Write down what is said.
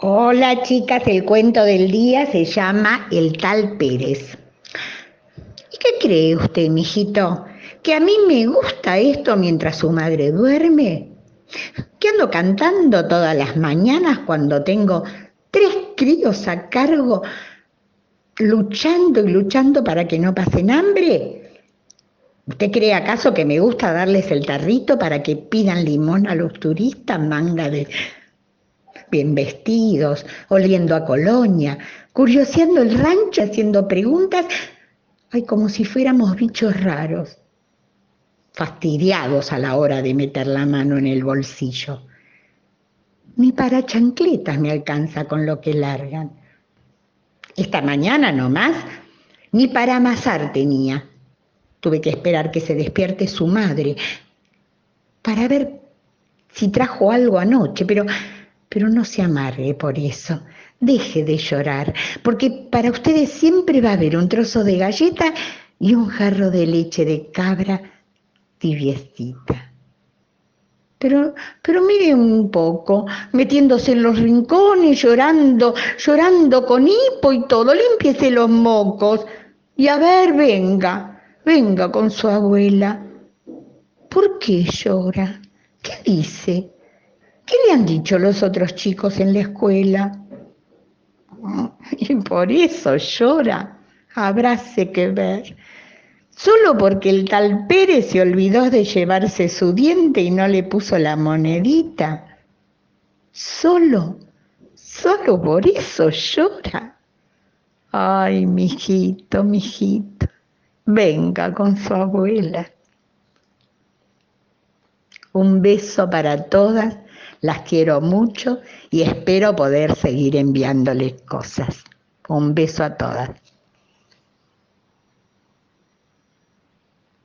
Hola chicas, el cuento del día se llama El tal Pérez. ¿Y qué cree usted, mijito? ¿Que a mí me gusta esto mientras su madre duerme? ¿Que ando cantando todas las mañanas cuando tengo tres críos a cargo luchando y luchando para que no pasen hambre? ¿Usted cree acaso que me gusta darles el tarrito para que pidan limón a los turistas, manga de bien vestidos, oliendo a colonia, curioseando el rancho, haciendo preguntas, ay, como si fuéramos bichos raros, fastidiados a la hora de meter la mano en el bolsillo. Ni para chancletas me alcanza con lo que largan. Esta mañana nomás, ni para amasar tenía. Tuve que esperar que se despierte su madre para ver si trajo algo anoche, pero pero no se amargue por eso. Deje de llorar, porque para ustedes siempre va a haber un trozo de galleta y un jarro de leche de cabra tibiecita. Pero, pero mire un poco, metiéndose en los rincones, llorando, llorando con hipo y todo, límpiese los mocos. Y a ver, venga, venga con su abuela. ¿Por qué llora? ¿Qué dice? ¿Qué le han dicho los otros chicos en la escuela? Y por eso llora. Habráse que ver. Solo porque el tal Pérez se olvidó de llevarse su diente y no le puso la monedita. Solo, solo por eso llora. Ay, mijito, mijito, venga con su abuela. Un beso para todas las quiero mucho y espero poder seguir enviándoles cosas. Un beso a todas.